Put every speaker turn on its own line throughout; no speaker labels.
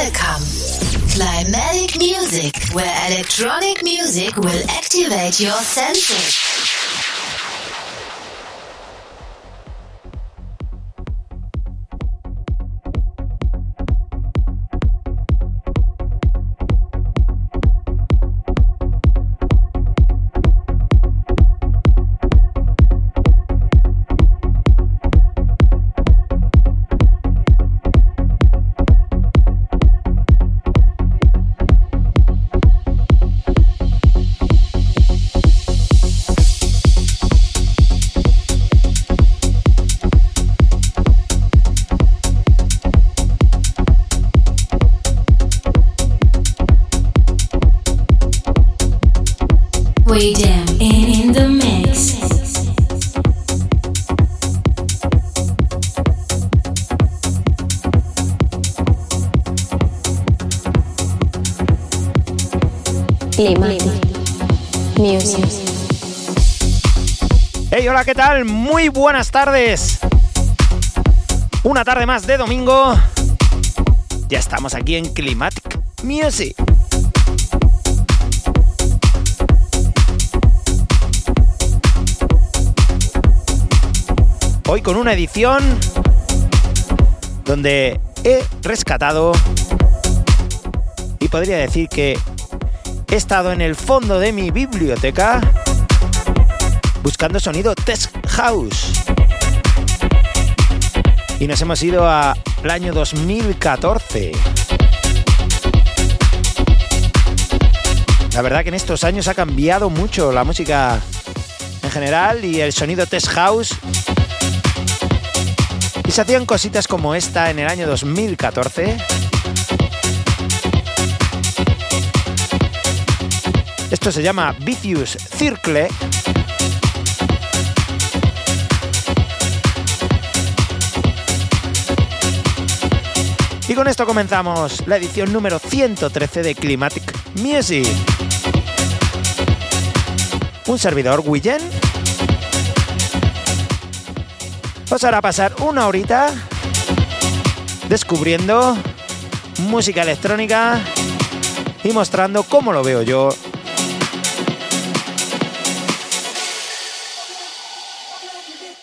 Welcome. Climatic music, where electronic music will activate your senses.
¿Qué tal? Muy buenas tardes. Una tarde más de domingo. Ya estamos aquí en Climatic Music. Hoy con una edición donde he rescatado y podría decir que he estado en el fondo de mi biblioteca buscando sonido Test House. Y nos hemos ido al año 2014. La verdad que en estos años ha cambiado mucho la música en general y el sonido Test House. Y se hacían cositas como esta en el año 2014 Esto se llama Vicious Circle. Y con esto comenzamos la edición número 113 de Climatic Music. Un servidor Willen os hará pasar una horita descubriendo música electrónica y mostrando cómo lo veo yo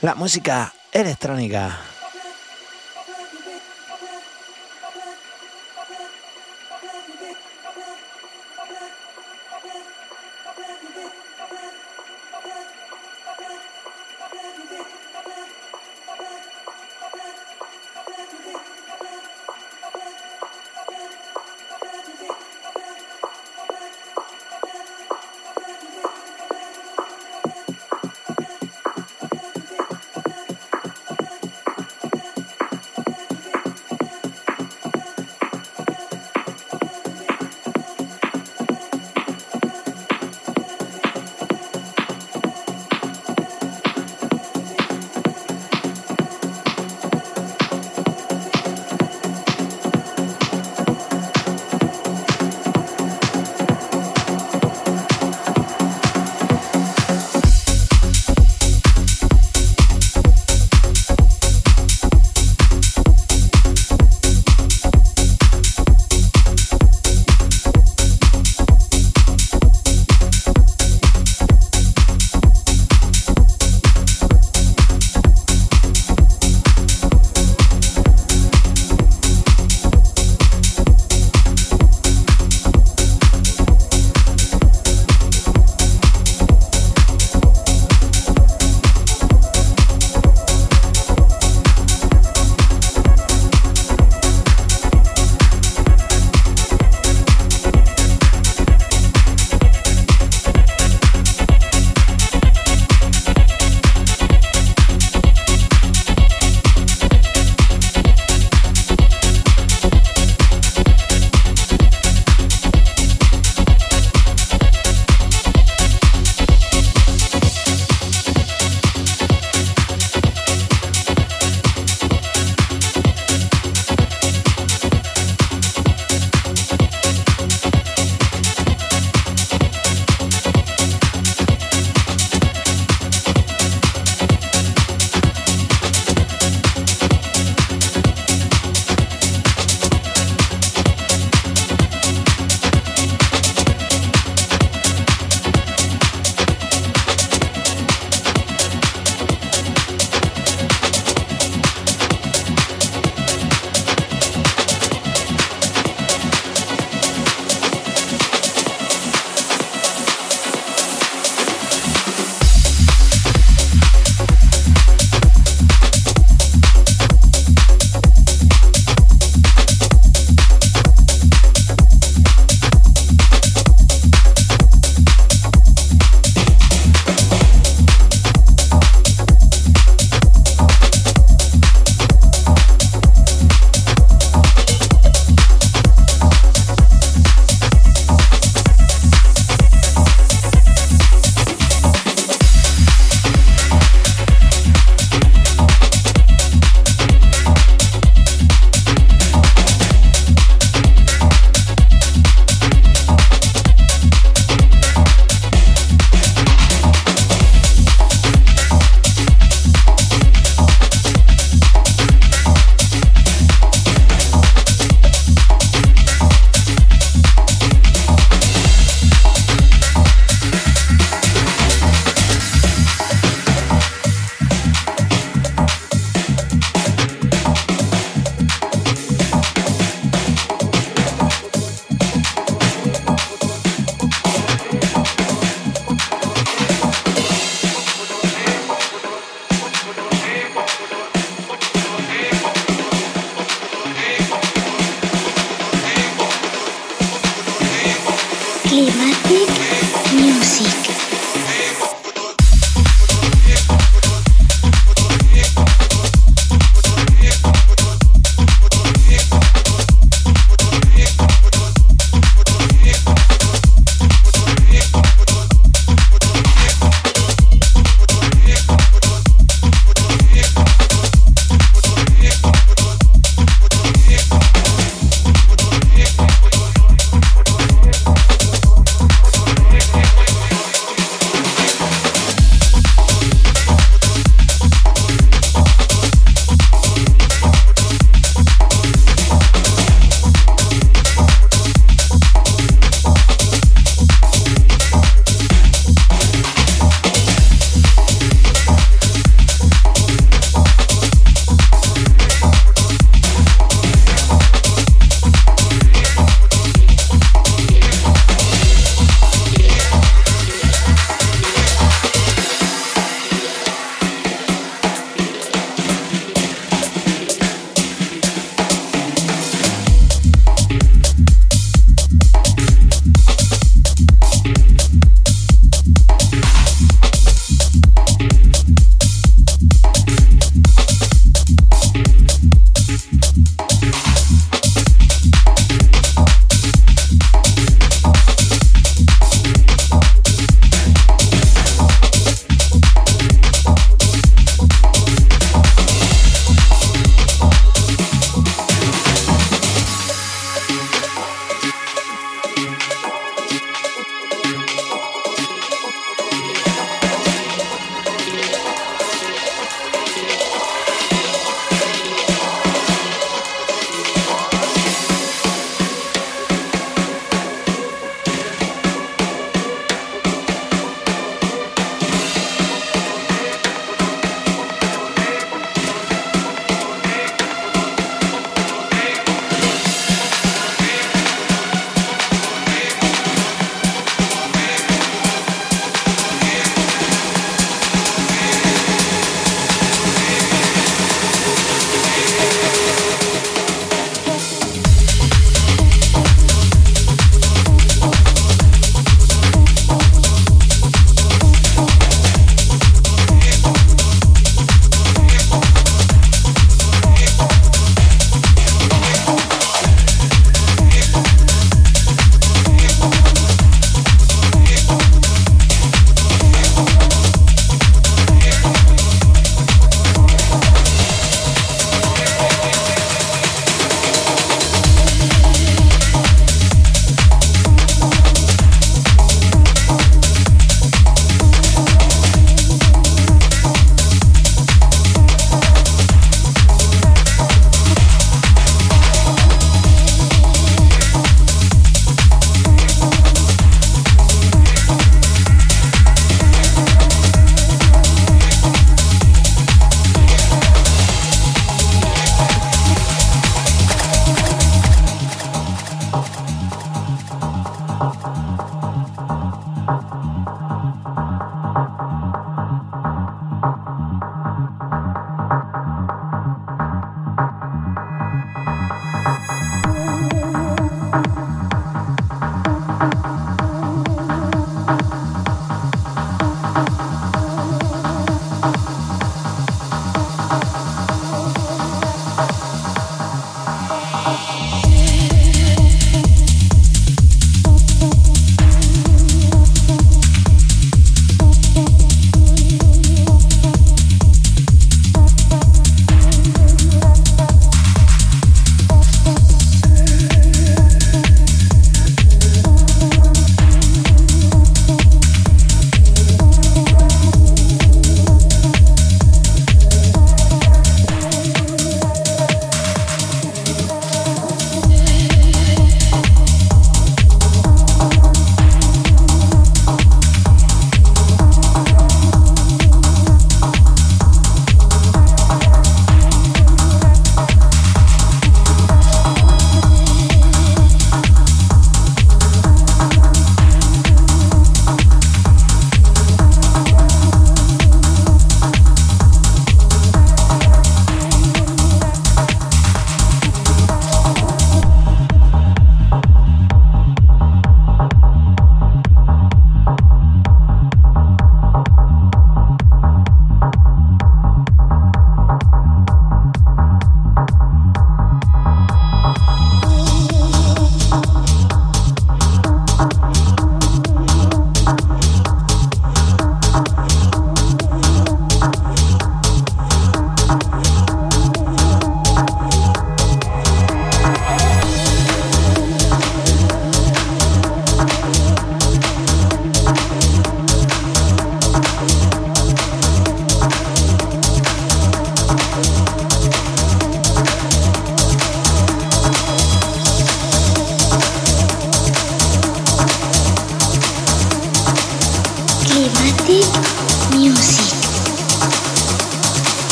la música electrónica.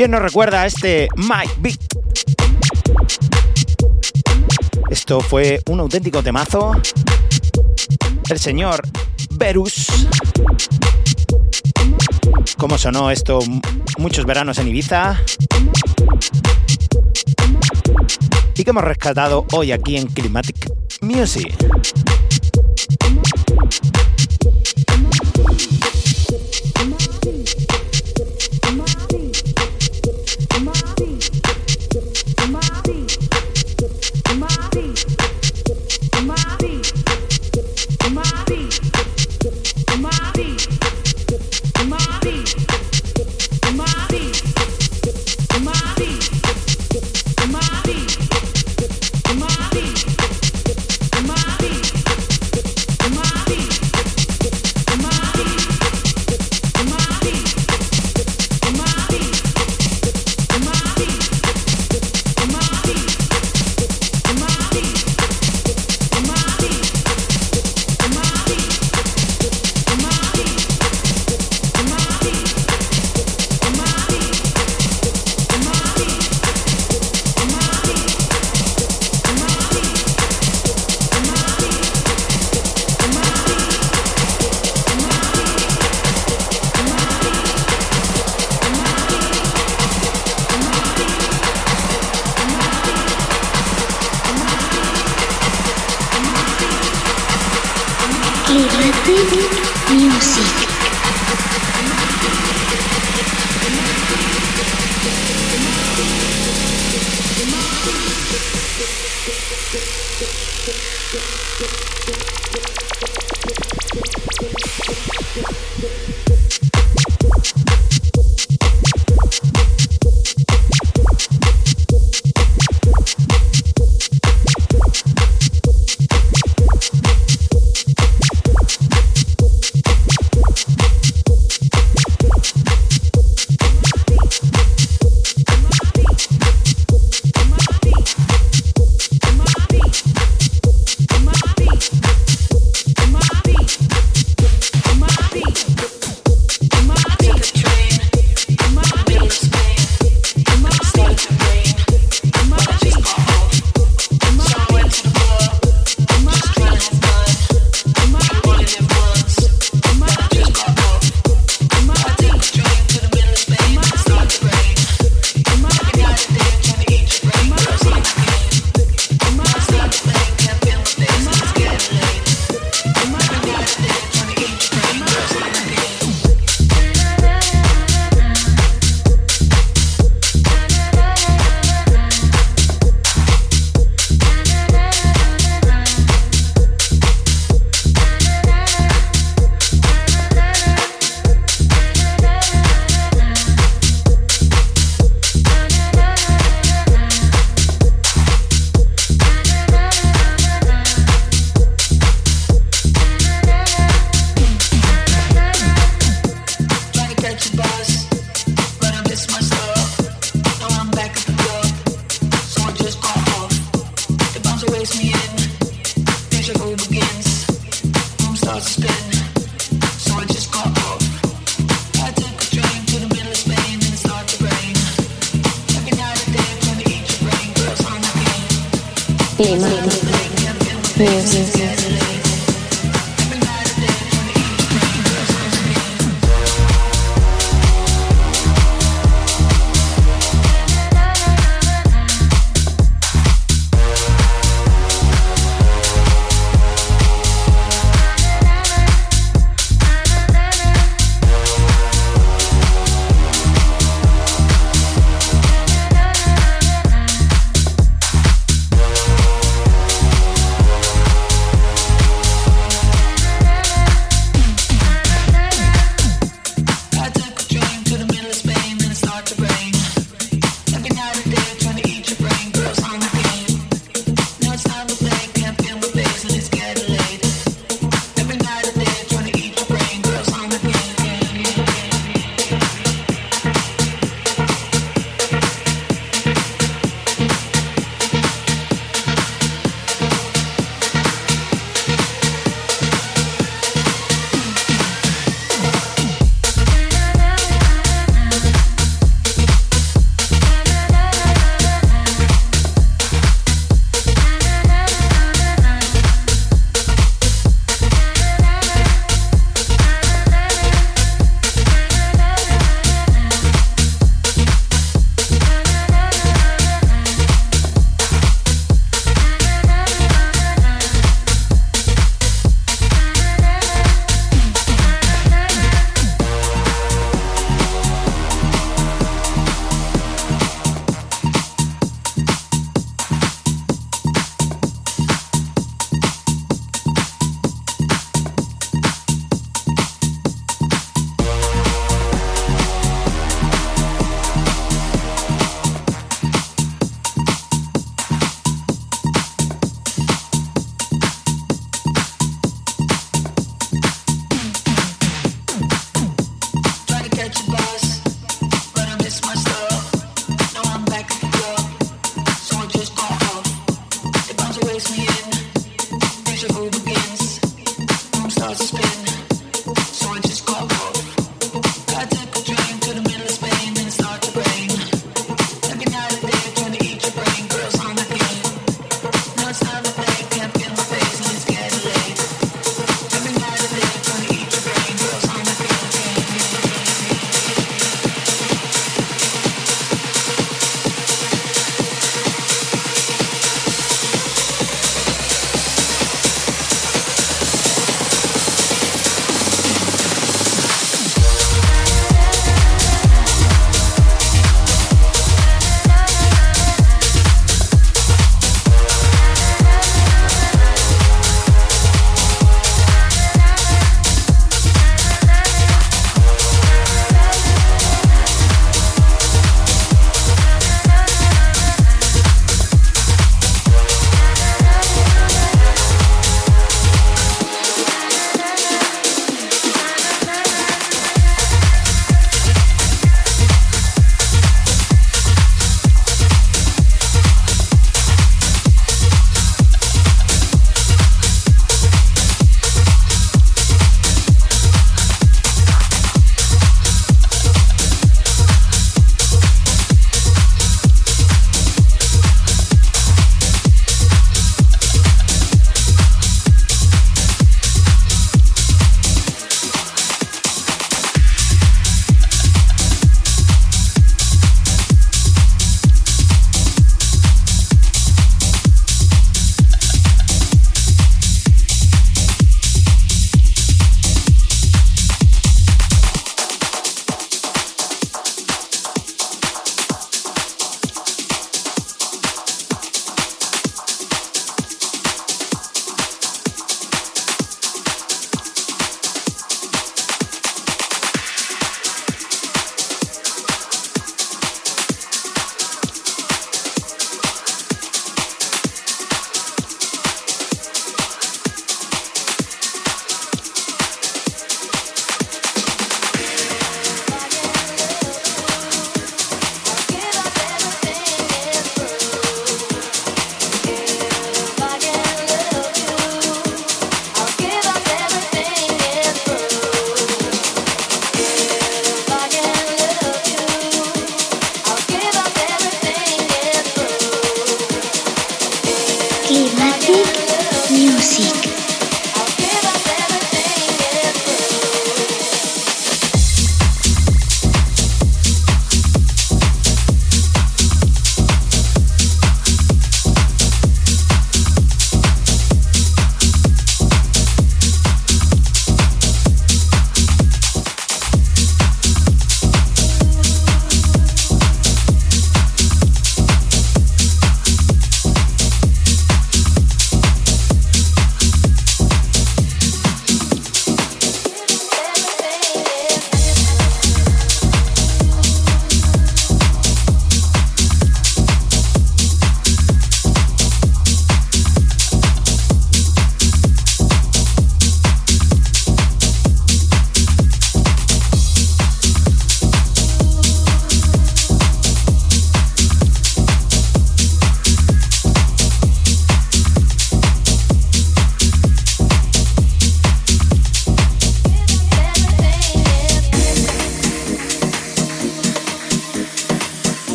¿Quién nos recuerda a este Mike Beat? Esto fue un auténtico temazo. El señor Verus. ¿Cómo sonó esto muchos veranos en Ibiza? Y que hemos rescatado hoy aquí en Climatic Music.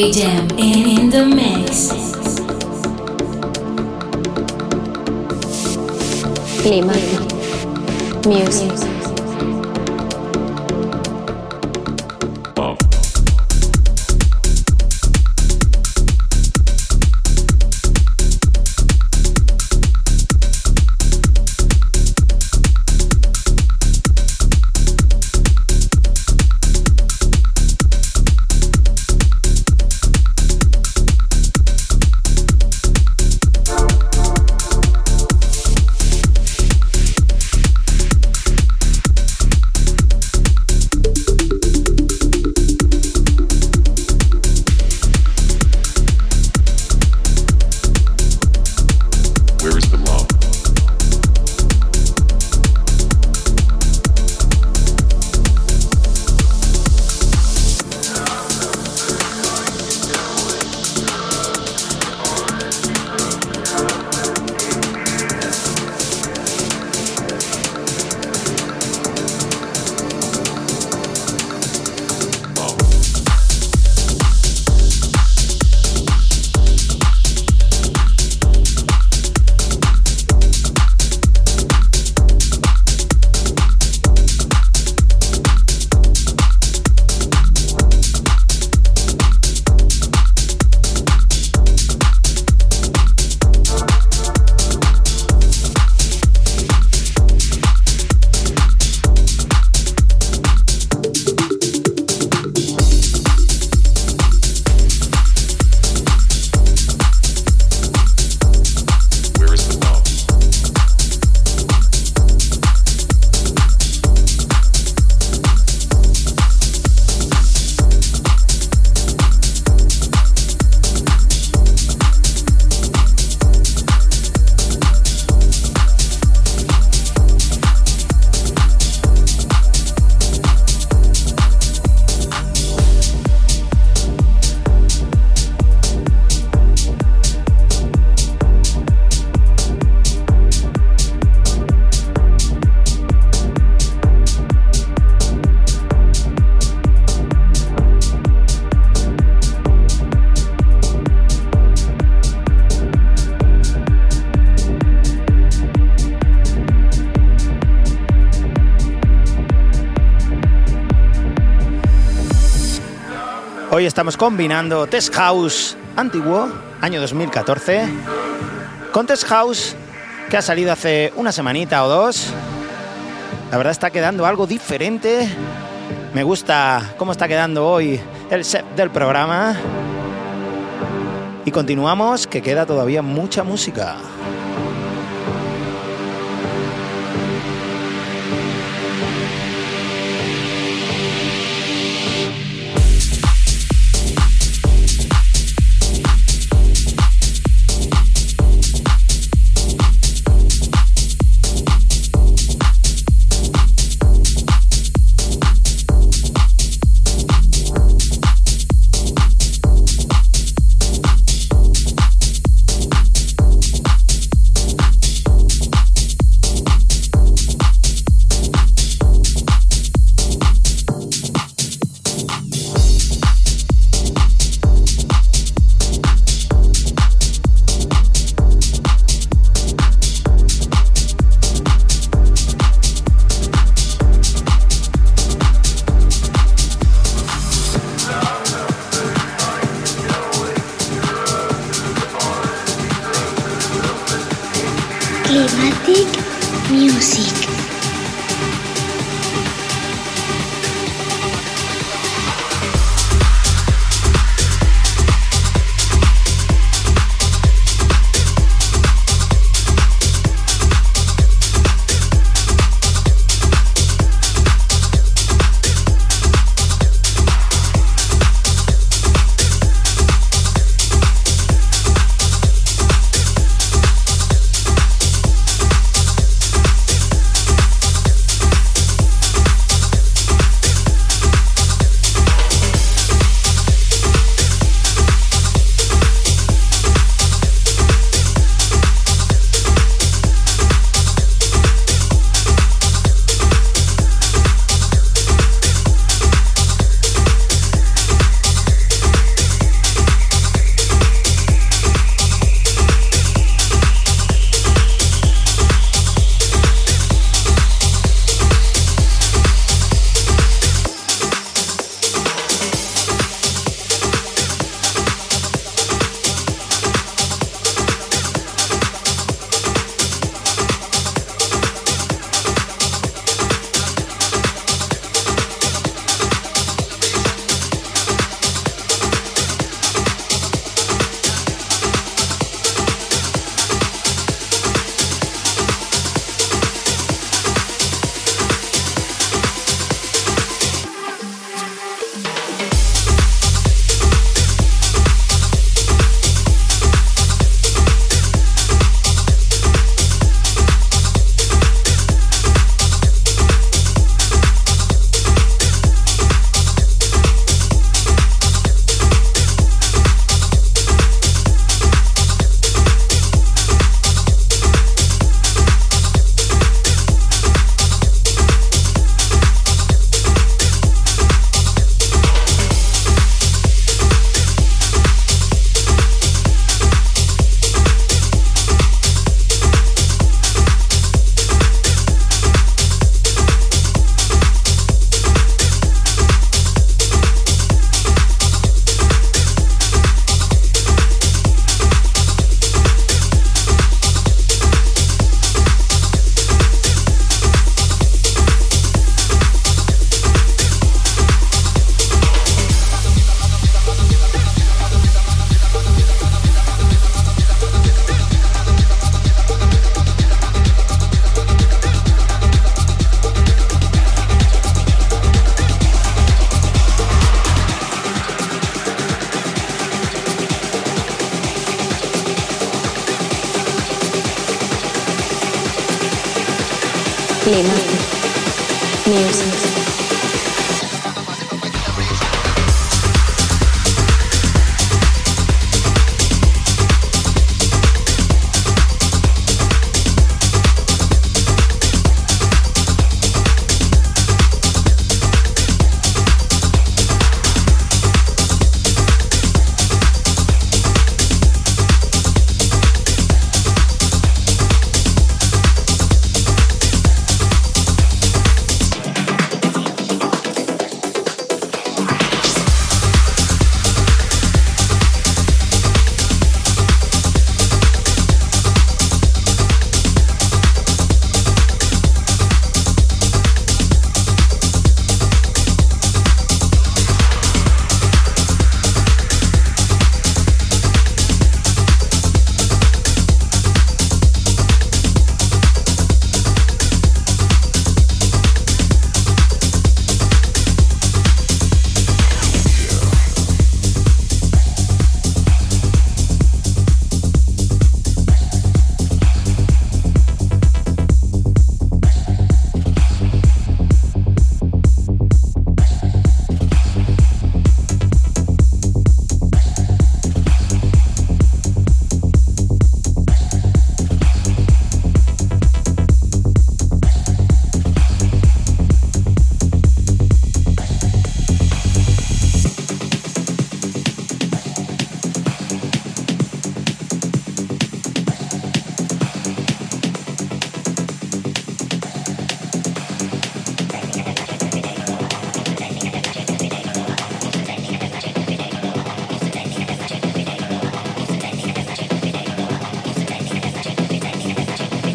We jam in, in the mix.
Climatic Music.
Estamos combinando Test House antiguo, año 2014, con Test House que ha salido hace una semanita o dos. La verdad está quedando algo diferente. Me gusta cómo está quedando hoy el set del programa. Y continuamos, que queda todavía mucha música.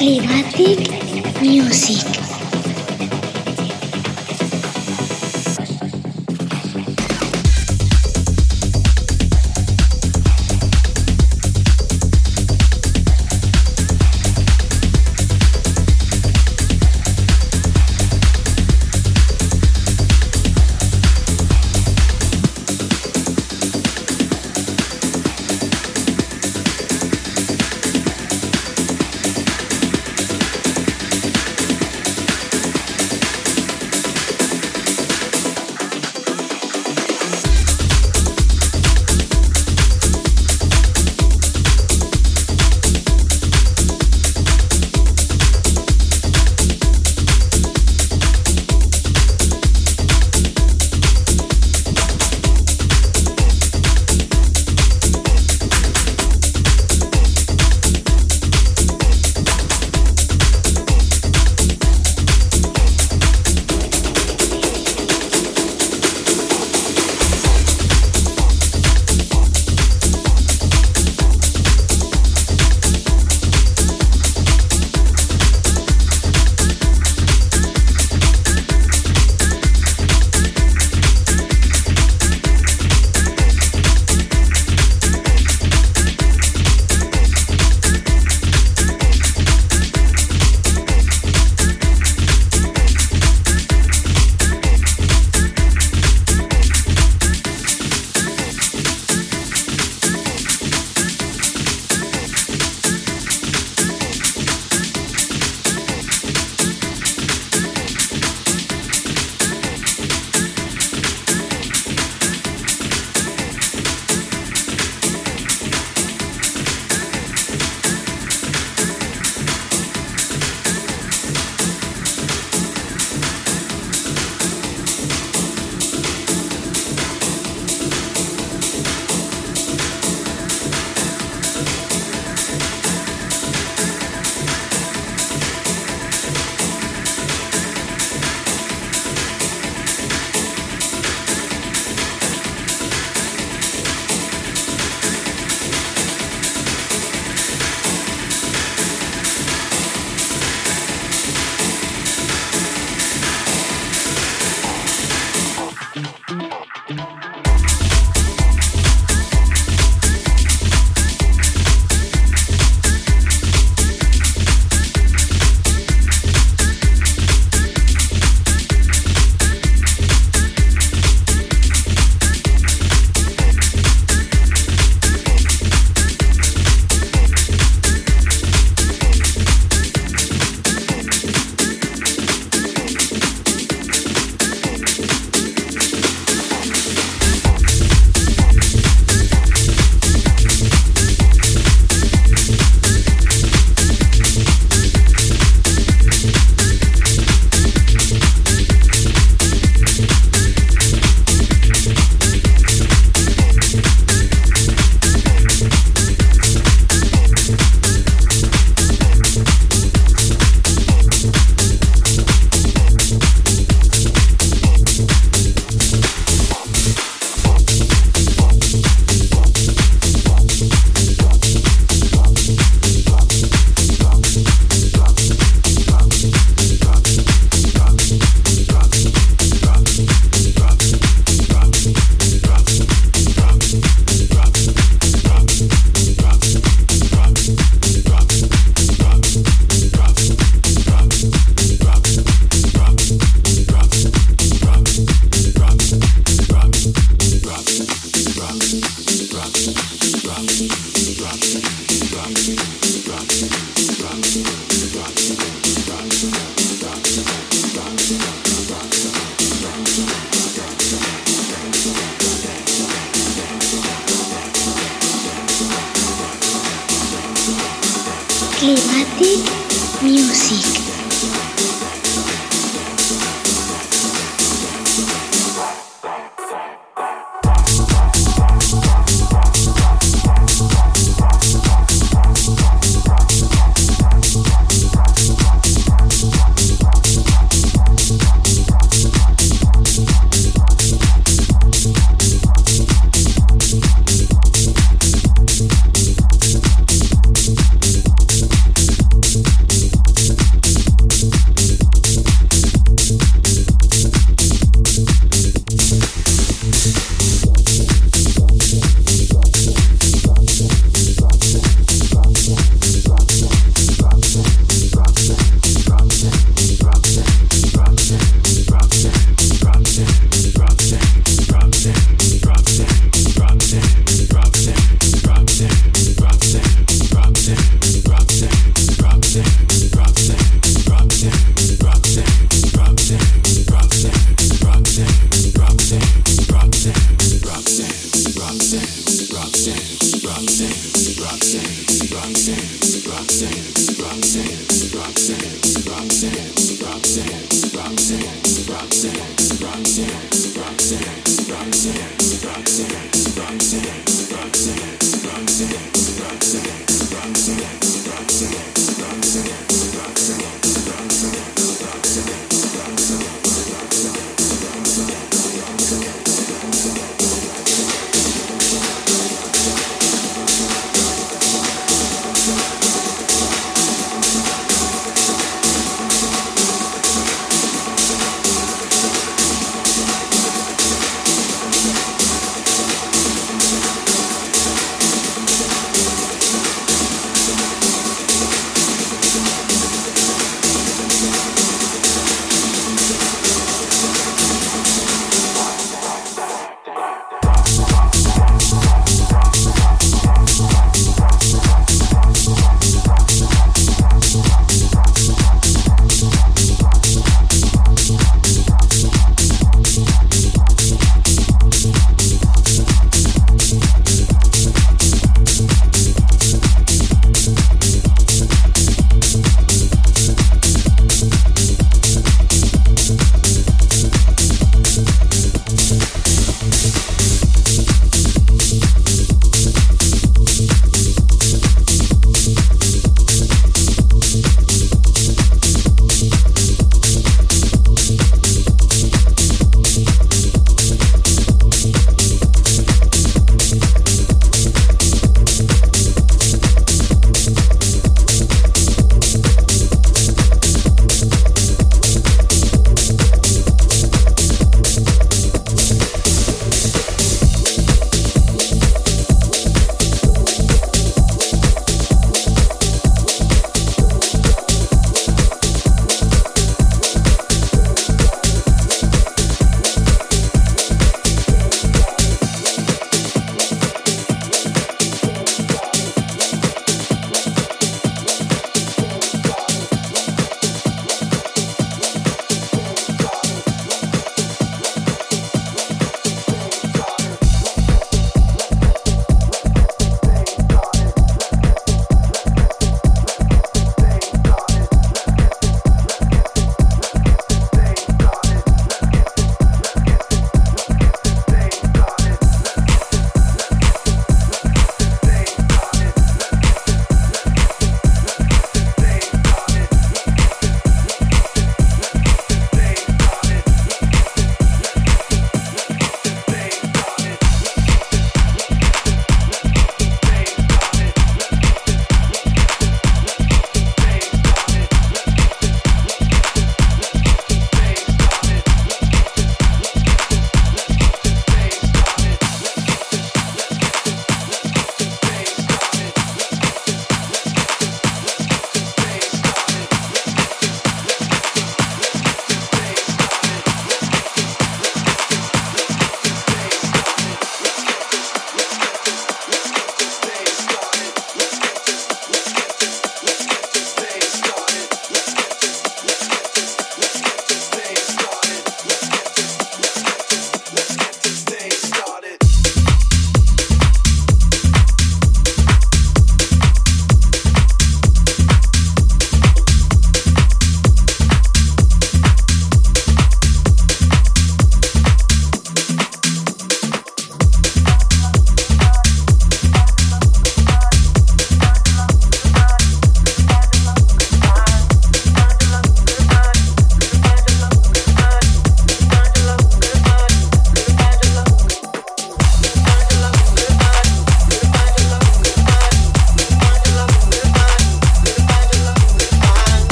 Climatic Music.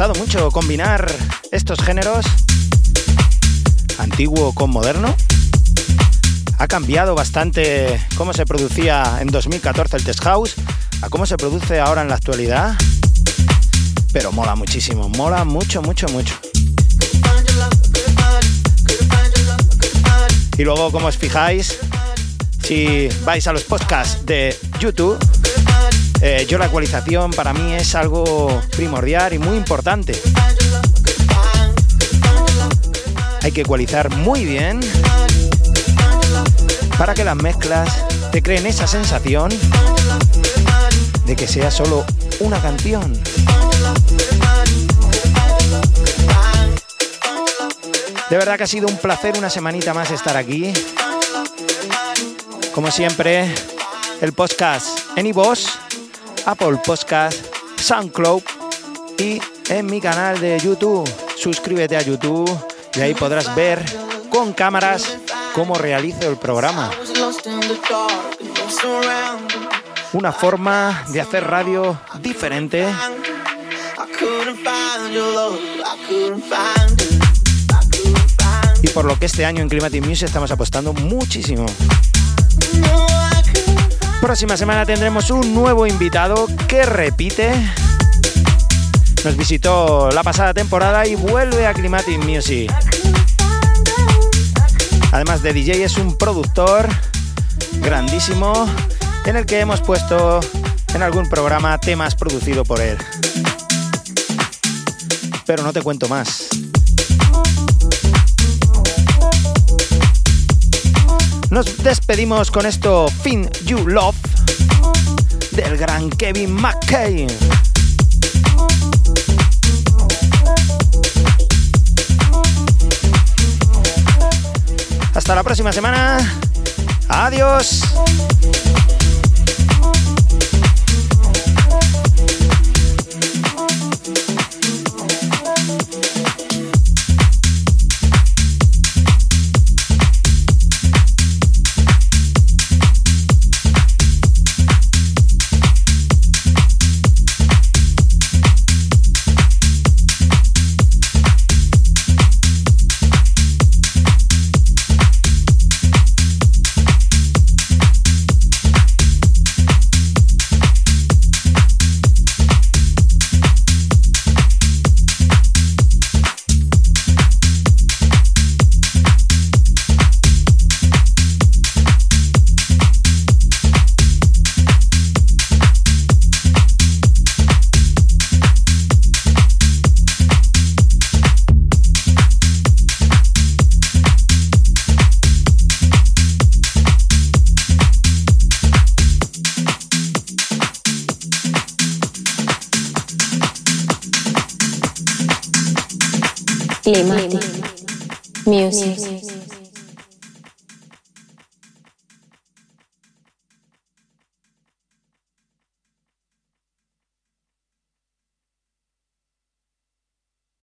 Gustado mucho combinar estos géneros, antiguo con moderno. Ha cambiado bastante cómo se producía en 2014 el Test House a cómo se produce ahora en la actualidad. Pero mola muchísimo, mola mucho, mucho, mucho. Y luego, como os fijáis, si vais a los podcasts de YouTube, eh, yo la ecualización para mí es algo primordial y muy importante. Hay que ecualizar muy bien para que las mezclas te creen esa sensación de que sea solo una canción. De verdad que ha sido un placer una semanita más estar aquí. Como siempre, el podcast Anyboss, Apple Podcast, SoundCloud y en mi canal de YouTube. Suscríbete a YouTube y ahí podrás ver con cámaras cómo realizo el programa. Una forma de hacer radio diferente y por lo que este año en Climatic Music estamos apostando muchísimo. Próxima semana tendremos un nuevo invitado que repite. Nos visitó la pasada temporada y vuelve a Climatic Music. Además de DJ es un productor grandísimo en el que hemos puesto en algún programa temas producidos por él. Pero no te cuento más. Nos despedimos con esto Fin You Love del gran Kevin McKay. Hasta la próxima semana. Adiós.